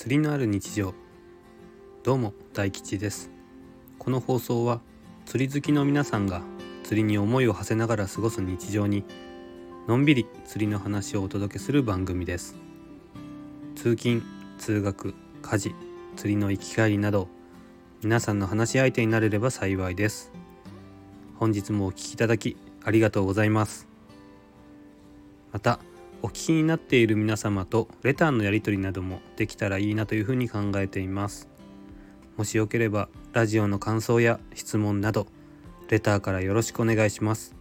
釣りのある日常。どうも大吉です。この放送は釣り好きの皆さんが釣りに思いを馳せながら過ごす日常にのんびり釣りの話をお届けする番組です。通勤通学家事釣りの行き帰りなど皆さんの話し相手になれれば幸いです。本日もお聴きいただきありがとうございます。またお聞きになっている皆様とレターのやり取りなどもできたらいいなというふうに考えています。もしよければラジオの感想や質問などレターからよろしくお願いします。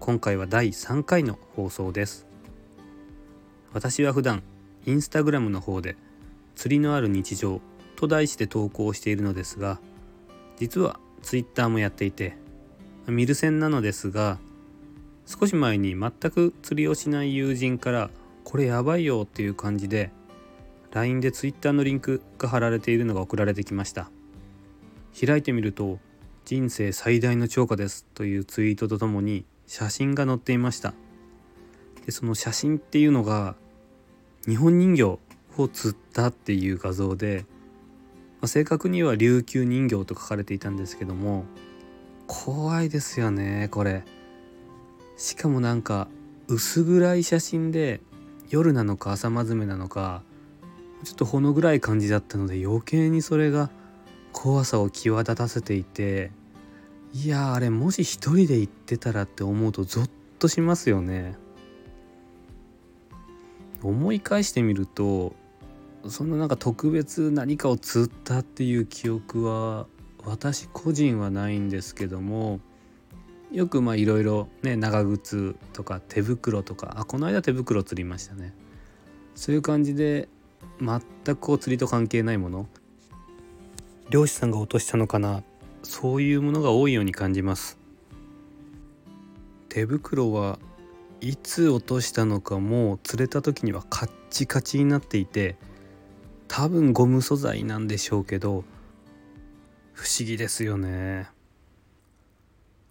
今回は第3回の放送です。私は普段インスタグラムの方で釣りのある日常と題して投稿しているのですが実はツイッターもやっていて見る線なのですが少し前に全く釣りをしない友人からこれやばいよっていう感じで LINE で Twitter のリンクが貼られているのが送られてきました開いてみると人生最大の超過ですというツイートとともに写真が載っていましたでその写真っていうのが日本人形を釣ったっていう画像で、まあ、正確には琉球人形と書かれていたんですけども怖いですよねこれ。しかもなんか薄暗い写真で夜なのか朝まずめなのかちょっとほの暗い感じだったので余計にそれが怖さを際立たせていていやあれもし一人で行ってたらって思うとゾッとしますよね。思い返してみるとそんななんか特別何かを釣ったっていう記憶は私個人はないんですけどもよくまあいろいろね長靴とか手袋とかあこの間手袋釣りましたね。そういう感じで全くこう釣りと関係ないもの。漁師さんが落としたのかな。そういうものが多いように感じます。手袋はいつ落としたのかもう釣れた時にはカッチカチになっていて多分ゴム素材なんでしょうけど不思議ですよね。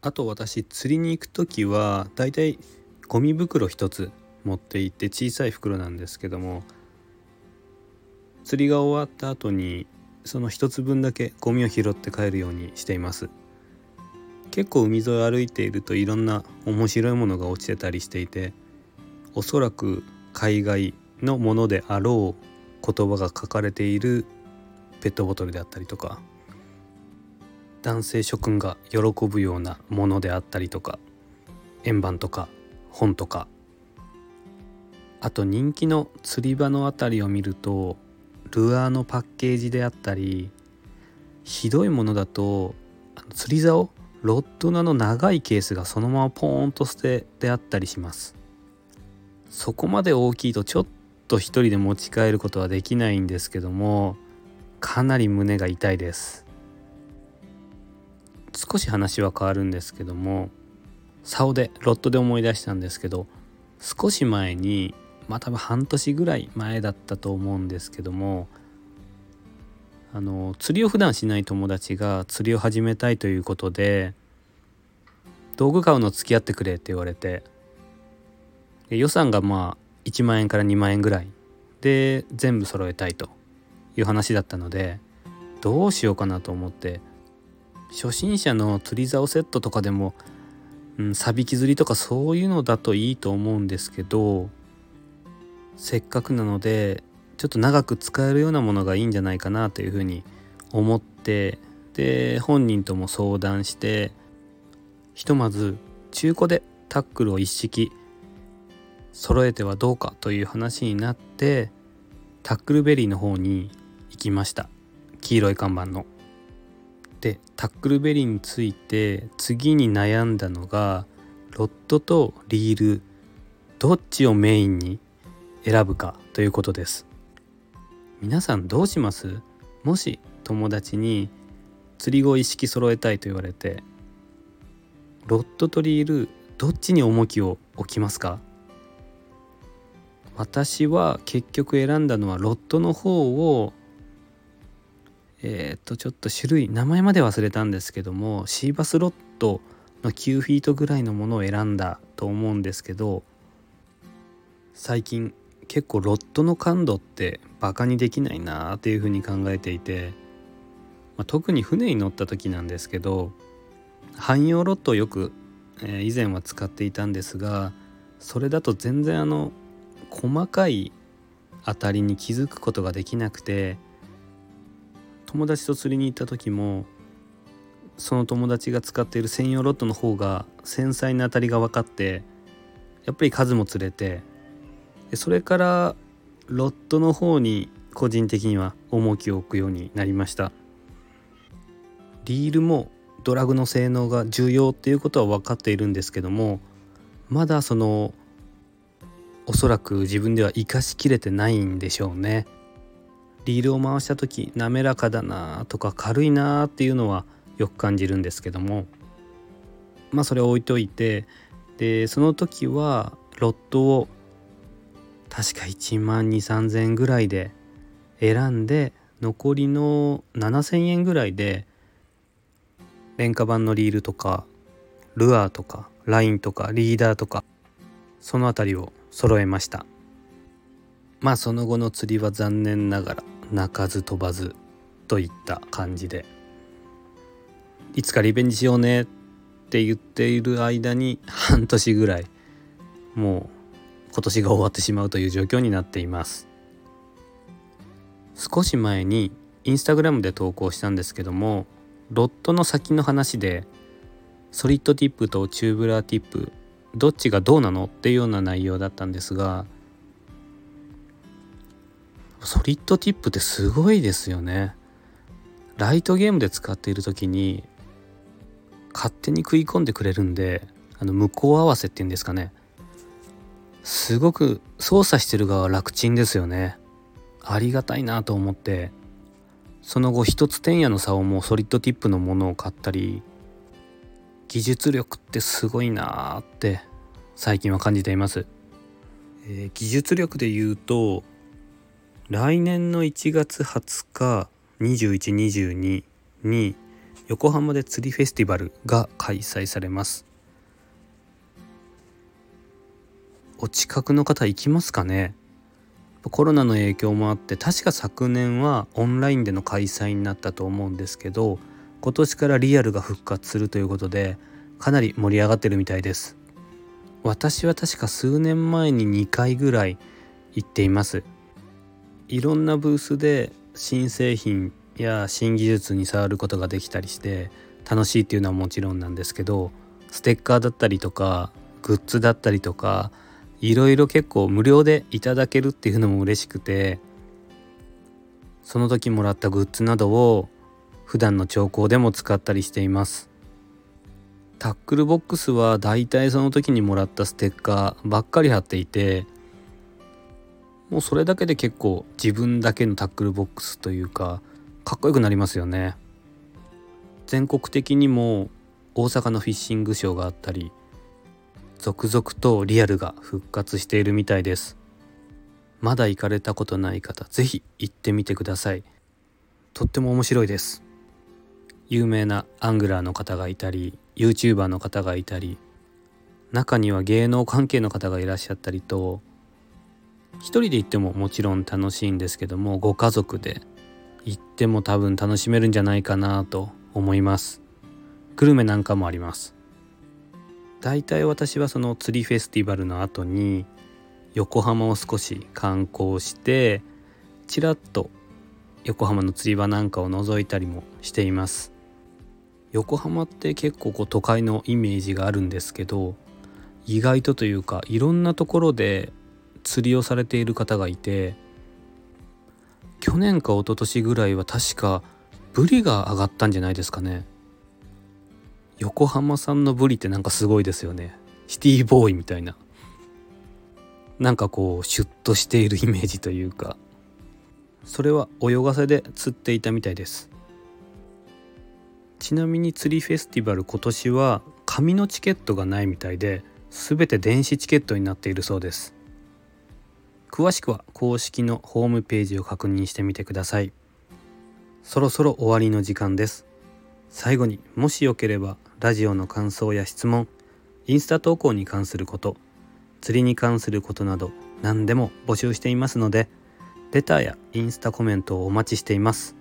あと私釣りに行く時はだいたいゴミ袋1つ持って行って小さい袋なんですけども釣りが終わった後にその1つ分だけゴミを拾って帰るようにしています。結構海沿い歩いているといろんな面白いものが落ちてたりしていておそらく海外のものであろう言葉が書かれているペットボトルであったりとか男性諸君が喜ぶようなものであったりとか円盤とか本とか。あと人気の釣り場の辺りを見るとルアーのパッケージであったりひどいものだと釣り竿ロッドのの長いケースがそのままポーンと捨ててあったりします。そこまで大きいとちょっと一人で持ち帰ることはできないんですけどもかなり胸が痛いです。少し話は変わるんですけども竿でロットで思い出したんですけど少し前にまあ多分半年ぐらい前だったと思うんですけどもあの釣りを普段しない友達が釣りを始めたいということで道具買うの付き合ってくれって言われて予算がまあ1万円から2万円ぐらいで全部揃えたいという話だったのでどうしようかなと思って初心者の釣り竿セットとかでも、うん、サビキ釣りとかそういうのだといいと思うんですけどせっかくなのでちょっと長く使えるようなものがいいんじゃないかなというふうに思ってで本人とも相談してひとまず中古でタックルを一式揃えてはどうかという話になってタックルベリーの方に行きました黄色い看板の。でタックルベリーについて次に悩んだのがロッドとリールどっちをメインに選ぶかということです。皆さんどうします？もし友達に釣り具を意識揃えたいと言われてロッドとリールどっちに重きを置きますか？私は結局選んだのはロッドの方をえっ、とちょっと種類名前まで忘れたんですけどもシーバスロットの9フィートぐらいのものを選んだと思うんですけど最近結構ロットの感度ってバカにできないなっていうふうに考えていて、まあ、特に船に乗った時なんですけど汎用ロットをよく、えー、以前は使っていたんですがそれだと全然あの細かい当たりに気づくことができなくて友達と釣りに行った時もその友達が使っている専用ロットの方が繊細な当たりが分かってやっぱり数も釣れてそれからロットの方に個人的には重きを置くようになりました。リールもドラグの性能が重要っていうことは分かっているんですけどもまだそのおそらく自分では活かしきれてないんでしょうね。リールを回した時滑らかだなとか軽いなっていうのはよく感じるんですけども。まあそれを置いといてでその時はロットを確か1万2 3 0 0円ぐらいで選んで残りの7,000円ぐらいで廉価版のリールとかルアーとかラインとかリーダーとかその辺りを揃えました。まあその後の釣りは残念ながら。鳴かず飛ばずといった感じで。いつかリベンジしようねって言っている間に半年ぐらいもう今年が終わってしまうという状況になっています。少し前にインスタグラムで投稿したんですけどもロッドの先の話でソリッドティップとチューブラーティップどっちがどうなのっていうような内容だったんですがソリッドティップってすごいですよね。ライトゲームで使っている時に勝手に食い込んでくれるんであの向こう合わせっていうんですかね。すごく操作してる側は楽ちんですよね。ありがたいなと思って。その後一つ天夜の差をもうソリッドティップのものを買ったり技術力ってすごいなーって最近は感じています、えー、技術力で言うと来年の1月20日2122に横浜で釣りフェスティバルが開催されます。お近くの方行きますかね？コロナの影響もあって確か昨年はオンラインでの開催になったと思うんですけど今年からリアルが復活するということでかなり盛り上がってるみたいです。私は確か数年前に2回ぐらい行っています。いろんなブースで新製品や新技術に触ることができたりして楽しいっていうのはもちろんなんですけどステッカーだったりとかグッズだったりとかいろいろ結構無料でいただけるっていうのも嬉しくてその時もらったグッズなどを普段の兆候でも使ったりしていますタックルボックスはだいたいその時にもらったステッカーばっかり貼っていてもうそれだけで結構自分だけのタックルボックスというかかっこよくなりますよね。全国的にも大阪のフィッシングショーがあったり続々とリアルが復活しているみたいです。まだ行かれたことない方是非行ってみてください。とっても面白いです。有名なアングラーの方がいたり YouTuber の方がいたり中には芸能関係の方がいらっしゃったりと一人で行ってももちろん楽しいんですけどもご家族で行っても多分楽しめるんじゃないかなと思います。グルメなんかもあります。大体私はその釣りフェスティバルの後に横浜を少し観光してちらっと横浜の釣り場なんかを覗いたりもしています。横浜って結構こう都会のイメージがあるんですけど意外とというかいろんなところで釣りをされている方がいて去年か一昨年ぐらいは確かブリが上がったんじゃないですかね。横浜産のブリってなんかすごいですよね。シティボーイみたいな。なんかこうシュッとしているイメージというか。それは泳がせで釣っていたみたいです。ちなみに釣りフェスティバル今年は紙のチケットがないみたいで全て電子チケットになっているそうです。詳しくは公式のホームページを確認してみてください。そろそろ終わりの時間です。最後にもしよければラジオの感想や質問インスタ投稿に関すること釣りに関することなど何でも募集していますのでレターやインスタコメントをお待ちしています。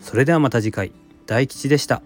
それではまた次回。大吉でした。